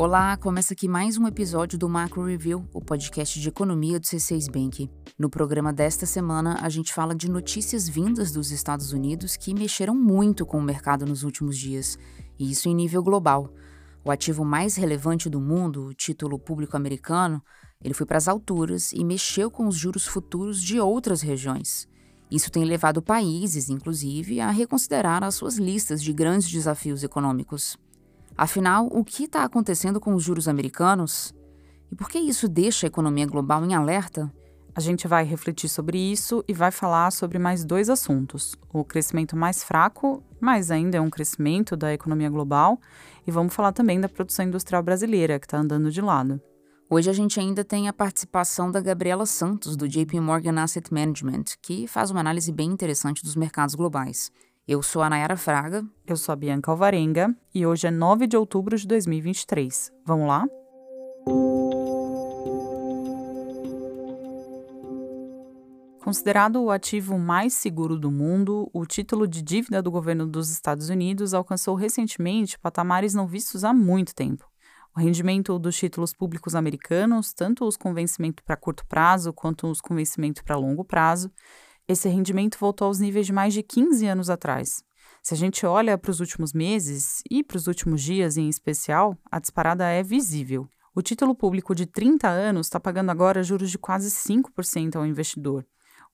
Olá, começa aqui mais um episódio do Macro Review, o podcast de economia do C6 Bank. No programa desta semana, a gente fala de notícias vindas dos Estados Unidos que mexeram muito com o mercado nos últimos dias, e isso em nível global. O ativo mais relevante do mundo, o título público americano, ele foi para as alturas e mexeu com os juros futuros de outras regiões. Isso tem levado países, inclusive, a reconsiderar as suas listas de grandes desafios econômicos. Afinal, o que está acontecendo com os juros americanos? E por que isso deixa a economia global em alerta? A gente vai refletir sobre isso e vai falar sobre mais dois assuntos: o crescimento mais fraco, mas ainda é um crescimento da economia global, e vamos falar também da produção industrial brasileira, que está andando de lado. Hoje a gente ainda tem a participação da Gabriela Santos, do JP Morgan Asset Management, que faz uma análise bem interessante dos mercados globais. Eu sou a Nayara Fraga. Eu sou a Bianca Alvarenga e hoje é 9 de outubro de 2023. Vamos lá? Considerado o ativo mais seguro do mundo, o título de dívida do governo dos Estados Unidos alcançou recentemente patamares não vistos há muito tempo. O rendimento dos títulos públicos americanos, tanto os com vencimento para curto prazo quanto os com vencimento para longo prazo, esse rendimento voltou aos níveis de mais de 15 anos atrás. Se a gente olha para os últimos meses e para os últimos dias em especial, a disparada é visível. O título público de 30 anos está pagando agora juros de quase 5% ao investidor.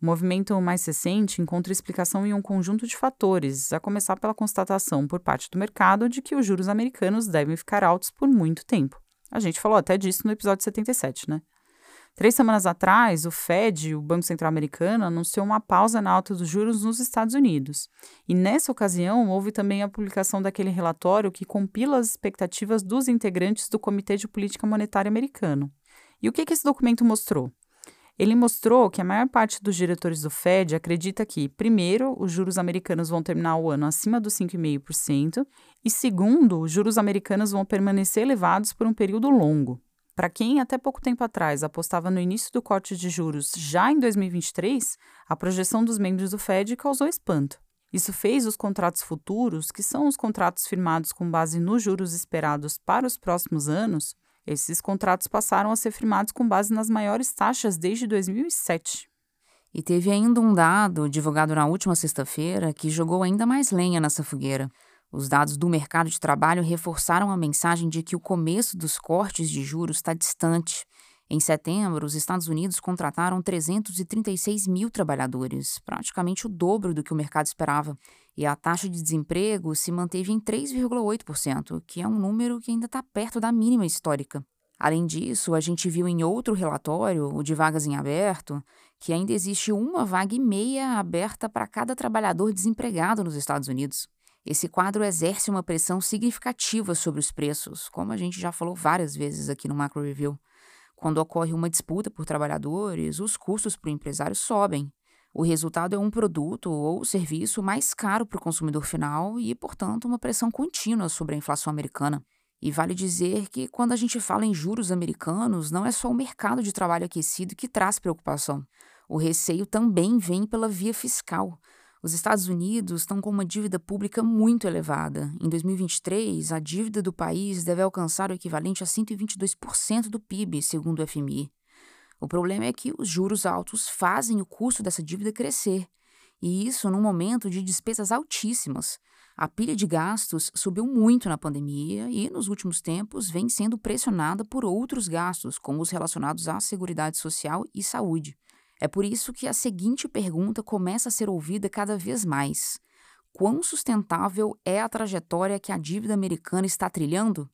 O movimento mais recente encontra explicação em um conjunto de fatores, a começar pela constatação por parte do mercado de que os juros americanos devem ficar altos por muito tempo. A gente falou até disso no episódio 77, né? Três semanas atrás, o Fed, o Banco Central Americano, anunciou uma pausa na alta dos juros nos Estados Unidos. E nessa ocasião, houve também a publicação daquele relatório que compila as expectativas dos integrantes do Comitê de Política Monetária americano. E o que, que esse documento mostrou? Ele mostrou que a maior parte dos diretores do Fed acredita que, primeiro, os juros americanos vão terminar o ano acima dos 5,5%, e segundo, os juros americanos vão permanecer elevados por um período longo. Para quem até pouco tempo atrás apostava no início do corte de juros já em 2023, a projeção dos membros do Fed causou espanto. Isso fez os contratos futuros, que são os contratos firmados com base nos juros esperados para os próximos anos, esses contratos passaram a ser firmados com base nas maiores taxas desde 2007. E teve ainda um dado divulgado na última sexta-feira que jogou ainda mais lenha nessa fogueira. Os dados do mercado de trabalho reforçaram a mensagem de que o começo dos cortes de juros está distante. Em setembro, os Estados Unidos contrataram 336 mil trabalhadores, praticamente o dobro do que o mercado esperava. E a taxa de desemprego se manteve em 3,8%, que é um número que ainda está perto da mínima histórica. Além disso, a gente viu em outro relatório, o de vagas em aberto, que ainda existe uma vaga e meia aberta para cada trabalhador desempregado nos Estados Unidos. Esse quadro exerce uma pressão significativa sobre os preços, como a gente já falou várias vezes aqui no Macro Review. Quando ocorre uma disputa por trabalhadores, os custos para o empresário sobem. O resultado é um produto ou serviço mais caro para o consumidor final e, portanto, uma pressão contínua sobre a inflação americana. E vale dizer que, quando a gente fala em juros americanos, não é só o mercado de trabalho aquecido que traz preocupação. O receio também vem pela via fiscal. Os Estados Unidos estão com uma dívida pública muito elevada. Em 2023, a dívida do país deve alcançar o equivalente a 122% do PIB, segundo o FMI. O problema é que os juros altos fazem o custo dessa dívida crescer, e isso num momento de despesas altíssimas. A pilha de gastos subiu muito na pandemia e, nos últimos tempos, vem sendo pressionada por outros gastos, como os relacionados à Seguridade Social e Saúde. É por isso que a seguinte pergunta começa a ser ouvida cada vez mais: Quão sustentável é a trajetória que a dívida americana está trilhando?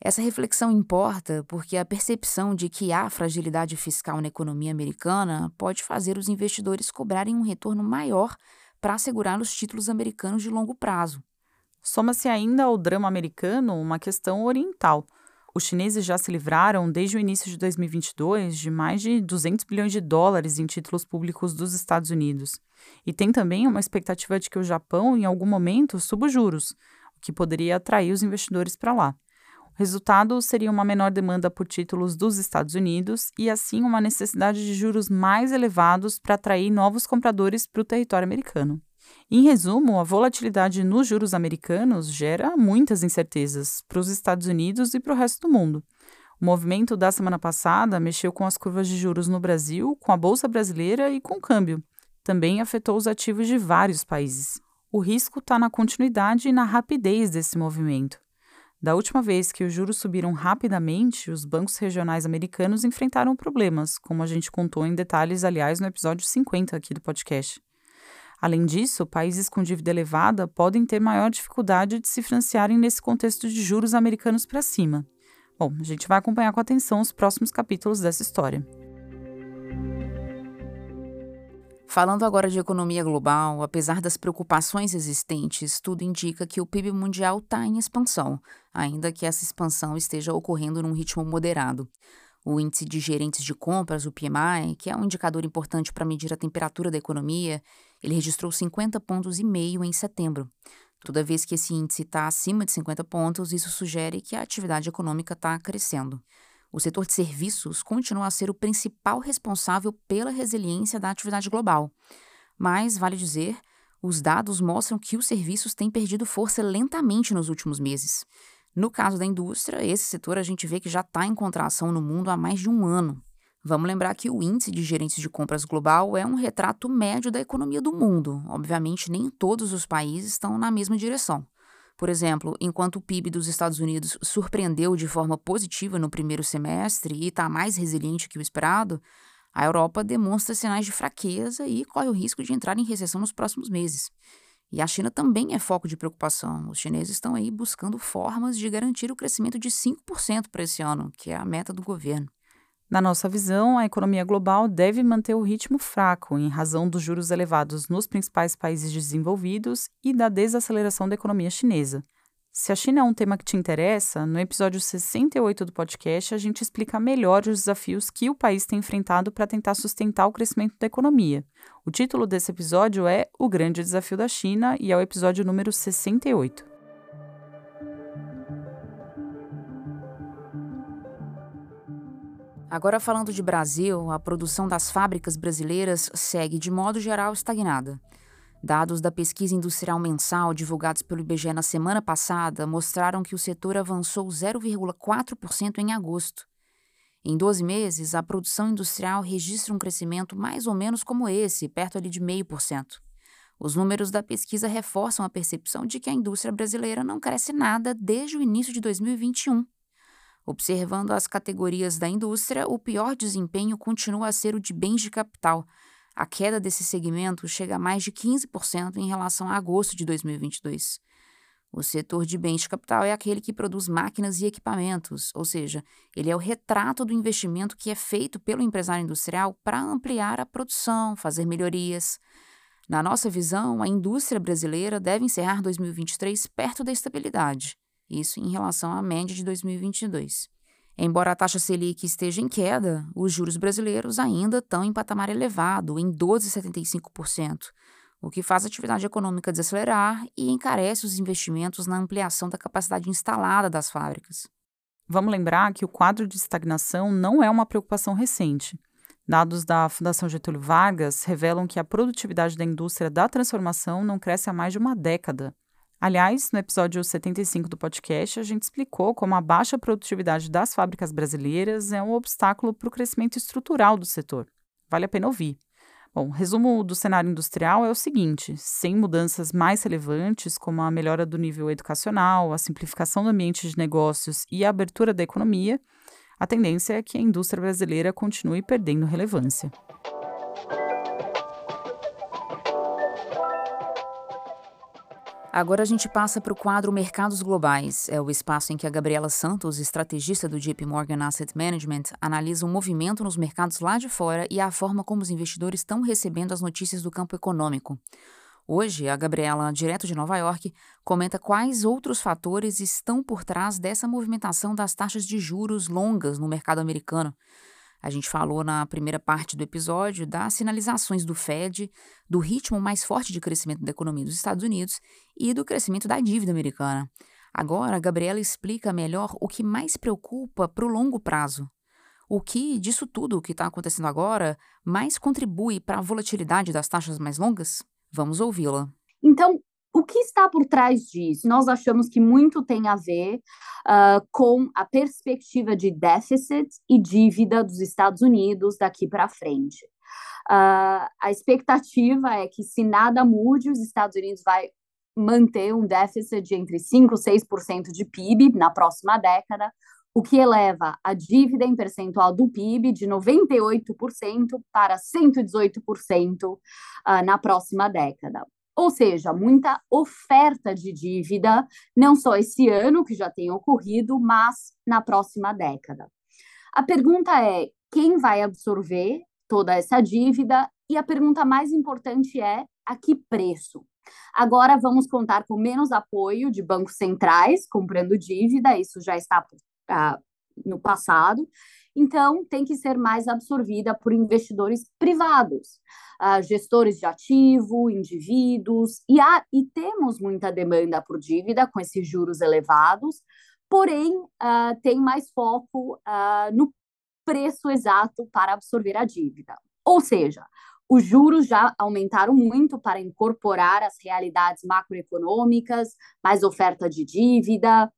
Essa reflexão importa porque a percepção de que há fragilidade fiscal na economia americana pode fazer os investidores cobrarem um retorno maior para assegurar os títulos americanos de longo prazo. Soma-se ainda ao drama americano uma questão oriental. Os chineses já se livraram, desde o início de 2022, de mais de 200 bilhões de dólares em títulos públicos dos Estados Unidos. E tem também uma expectativa de que o Japão, em algum momento, suba os juros, o que poderia atrair os investidores para lá. O resultado seria uma menor demanda por títulos dos Estados Unidos e, assim, uma necessidade de juros mais elevados para atrair novos compradores para o território americano. Em resumo, a volatilidade nos juros americanos gera muitas incertezas para os Estados Unidos e para o resto do mundo. O movimento da semana passada mexeu com as curvas de juros no Brasil, com a Bolsa Brasileira e com o câmbio. Também afetou os ativos de vários países. O risco está na continuidade e na rapidez desse movimento. Da última vez que os juros subiram rapidamente, os bancos regionais americanos enfrentaram problemas, como a gente contou em detalhes, aliás, no episódio 50 aqui do podcast. Além disso, países com dívida elevada podem ter maior dificuldade de se financiarem nesse contexto de juros americanos para cima. Bom, a gente vai acompanhar com atenção os próximos capítulos dessa história. Falando agora de economia global, apesar das preocupações existentes, tudo indica que o PIB mundial está em expansão, ainda que essa expansão esteja ocorrendo num ritmo moderado. O índice de gerentes de compras, o PMI, que é um indicador importante para medir a temperatura da economia, ele registrou 50 pontos e meio em setembro. Toda vez que esse índice está acima de 50 pontos, isso sugere que a atividade econômica está crescendo. O setor de serviços continua a ser o principal responsável pela resiliência da atividade global. Mas, vale dizer, os dados mostram que os serviços têm perdido força lentamente nos últimos meses. No caso da indústria, esse setor a gente vê que já está em contração no mundo há mais de um ano. Vamos lembrar que o índice de gerentes de compras global é um retrato médio da economia do mundo. Obviamente, nem todos os países estão na mesma direção. Por exemplo, enquanto o PIB dos Estados Unidos surpreendeu de forma positiva no primeiro semestre e está mais resiliente que o esperado, a Europa demonstra sinais de fraqueza e corre o risco de entrar em recessão nos próximos meses. E a China também é foco de preocupação. Os chineses estão aí buscando formas de garantir o crescimento de 5% para esse ano, que é a meta do governo. Na nossa visão, a economia global deve manter o ritmo fraco em razão dos juros elevados nos principais países desenvolvidos e da desaceleração da economia chinesa. Se a China é um tema que te interessa, no episódio 68 do podcast a gente explica melhor os desafios que o país tem enfrentado para tentar sustentar o crescimento da economia. O título desse episódio é O Grande Desafio da China e é o episódio número 68. Agora, falando de Brasil, a produção das fábricas brasileiras segue, de modo geral, estagnada. Dados da pesquisa industrial mensal divulgados pelo IBGE na semana passada mostraram que o setor avançou 0,4% em agosto. Em 12 meses, a produção industrial registra um crescimento mais ou menos como esse, perto ali de 0,5%. Os números da pesquisa reforçam a percepção de que a indústria brasileira não cresce nada desde o início de 2021. Observando as categorias da indústria, o pior desempenho continua a ser o de bens de capital, a queda desse segmento chega a mais de 15% em relação a agosto de 2022. O setor de bens de capital é aquele que produz máquinas e equipamentos, ou seja, ele é o retrato do investimento que é feito pelo empresário industrial para ampliar a produção, fazer melhorias. Na nossa visão, a indústria brasileira deve encerrar 2023 perto da estabilidade, isso em relação à média de 2022. Embora a taxa Selic esteja em queda, os juros brasileiros ainda estão em patamar elevado, em 12,75%, o que faz a atividade econômica desacelerar e encarece os investimentos na ampliação da capacidade instalada das fábricas. Vamos lembrar que o quadro de estagnação não é uma preocupação recente. Dados da Fundação Getúlio Vargas revelam que a produtividade da indústria da transformação não cresce há mais de uma década. Aliás, no episódio 75 do podcast, a gente explicou como a baixa produtividade das fábricas brasileiras é um obstáculo para o crescimento estrutural do setor. Vale a pena ouvir. Bom, resumo do cenário industrial é o seguinte: sem mudanças mais relevantes, como a melhora do nível educacional, a simplificação do ambiente de negócios e a abertura da economia, a tendência é que a indústria brasileira continue perdendo relevância. Agora a gente passa para o quadro Mercados Globais. É o espaço em que a Gabriela Santos, estrategista do JP Morgan Asset Management, analisa o movimento nos mercados lá de fora e a forma como os investidores estão recebendo as notícias do campo econômico. Hoje, a Gabriela, direto de Nova York, comenta quais outros fatores estão por trás dessa movimentação das taxas de juros longas no mercado americano. A gente falou na primeira parte do episódio das sinalizações do Fed, do ritmo mais forte de crescimento da economia dos Estados Unidos e do crescimento da dívida americana. Agora, a Gabriela explica melhor o que mais preocupa para o longo prazo. O que, disso tudo que está acontecendo agora, mais contribui para a volatilidade das taxas mais longas? Vamos ouvi-la. Então, o que está por trás disso? Nós achamos que muito tem a ver uh, com a perspectiva de déficit e dívida dos Estados Unidos daqui para frente. Uh, a expectativa é que, se nada mude, os Estados Unidos vai manter um déficit de entre 5% e 6% de PIB na próxima década, o que eleva a dívida em percentual do PIB de 98% para 118% uh, na próxima década. Ou seja, muita oferta de dívida, não só esse ano, que já tem ocorrido, mas na próxima década. A pergunta é: quem vai absorver toda essa dívida? E a pergunta mais importante é: a que preço? Agora vamos contar com menos apoio de bancos centrais comprando dívida, isso já está uh, no passado, então tem que ser mais absorvida por investidores privados, uh, gestores de ativo, indivíduos, e, há, e temos muita demanda por dívida com esses juros elevados, porém uh, tem mais foco uh, no preço exato para absorver a dívida. Ou seja, os juros já aumentaram muito para incorporar as realidades macroeconômicas, mais oferta de dívida.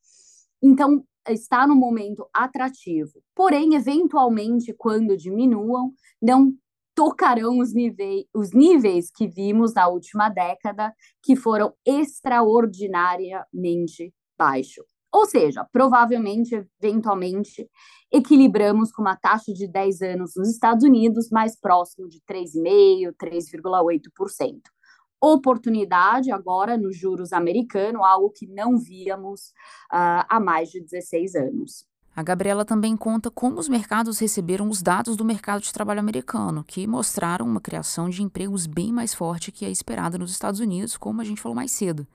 Então, está no momento atrativo. Porém, eventualmente, quando diminuam, não tocarão os níveis, os níveis que vimos na última década, que foram extraordinariamente baixos. Ou seja, provavelmente, eventualmente, equilibramos com uma taxa de 10 anos nos Estados Unidos mais próximo de 3,5%, 3,8% oportunidade agora nos juros americanos, algo que não víamos uh, há mais de 16 anos. A Gabriela também conta como os mercados receberam os dados do mercado de trabalho americano, que mostraram uma criação de empregos bem mais forte que a esperada nos Estados Unidos, como a gente falou mais cedo.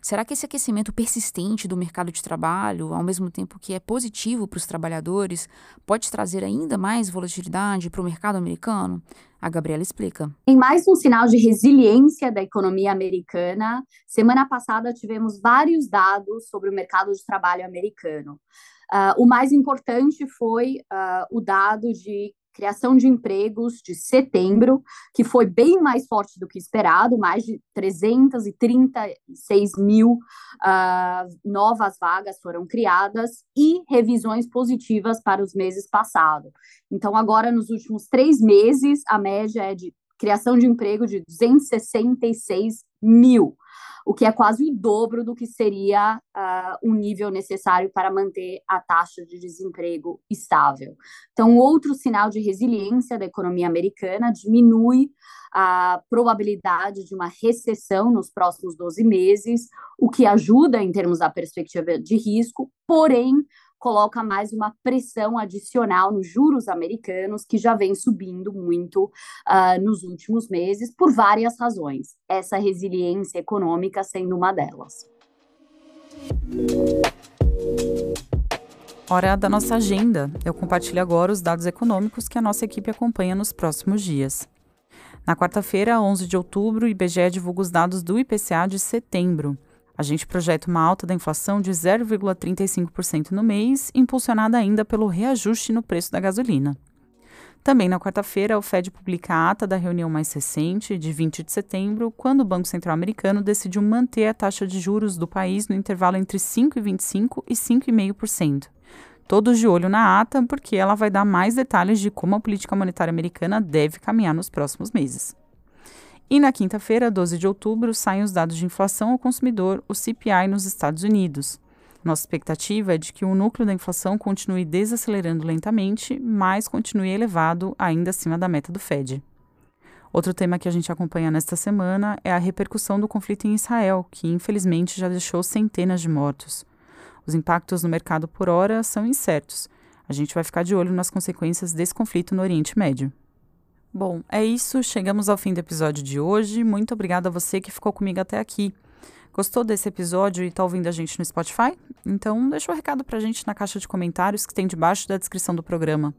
Será que esse aquecimento persistente do mercado de trabalho, ao mesmo tempo que é positivo para os trabalhadores, pode trazer ainda mais volatilidade para o mercado americano? A Gabriela explica. Em mais um sinal de resiliência da economia americana, semana passada tivemos vários dados sobre o mercado de trabalho americano. Uh, o mais importante foi uh, o dado de criação de empregos de setembro, que foi bem mais forte do que esperado, mais de 336 mil uh, novas vagas foram criadas e revisões positivas para os meses passados. Então, agora, nos últimos três meses, a média é de criação de emprego de 266 mil o que é quase o dobro do que seria uh, um nível necessário para manter a taxa de desemprego estável. Então, outro sinal de resiliência da economia americana diminui a probabilidade de uma recessão nos próximos 12 meses, o que ajuda em termos da perspectiva de risco, porém coloca mais uma pressão adicional nos juros americanos, que já vem subindo muito uh, nos últimos meses, por várias razões, essa resiliência econômica sendo uma delas. Hora da nossa agenda. Eu compartilho agora os dados econômicos que a nossa equipe acompanha nos próximos dias. Na quarta-feira, 11 de outubro, o IBGE divulga os dados do IPCA de setembro. A gente projeta uma alta da inflação de 0,35% no mês, impulsionada ainda pelo reajuste no preço da gasolina. Também na quarta-feira, o Fed publica a ata da reunião mais recente, de 20 de setembro, quando o Banco Central Americano decidiu manter a taxa de juros do país no intervalo entre 5,25% e 5,5%. Todos de olho na ata, porque ela vai dar mais detalhes de como a política monetária americana deve caminhar nos próximos meses. E na quinta-feira, 12 de outubro, saem os dados de inflação ao consumidor, o CPI, nos Estados Unidos. Nossa expectativa é de que o núcleo da inflação continue desacelerando lentamente, mas continue elevado, ainda acima da meta do Fed. Outro tema que a gente acompanha nesta semana é a repercussão do conflito em Israel, que infelizmente já deixou centenas de mortos. Os impactos no mercado por hora são incertos. A gente vai ficar de olho nas consequências desse conflito no Oriente Médio. Bom, é isso. Chegamos ao fim do episódio de hoje. Muito obrigada a você que ficou comigo até aqui. Gostou desse episódio e está ouvindo a gente no Spotify? Então deixa o um recado para a gente na caixa de comentários que tem debaixo da descrição do programa.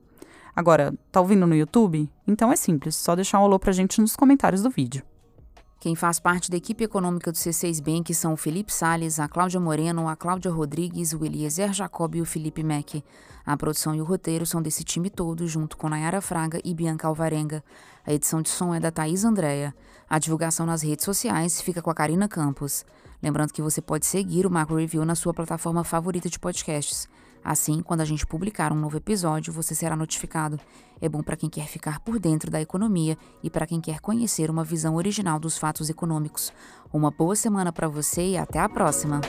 Agora, tá ouvindo no YouTube? Então é simples, só deixar um alô para a gente nos comentários do vídeo. Quem faz parte da equipe econômica do C6 Bank são o Felipe Sales, a Cláudia Moreno, a Cláudia Rodrigues, o Eliezer Jacob e o Felipe Mack. A produção e o roteiro são desse time todo, junto com Nayara Fraga e Bianca Alvarenga. A edição de som é da Thaís Andréa. A divulgação nas redes sociais fica com a Karina Campos. Lembrando que você pode seguir o Macro Review na sua plataforma favorita de podcasts. Assim, quando a gente publicar um novo episódio, você será notificado. É bom para quem quer ficar por dentro da economia e para quem quer conhecer uma visão original dos fatos econômicos. Uma boa semana para você e até a próxima!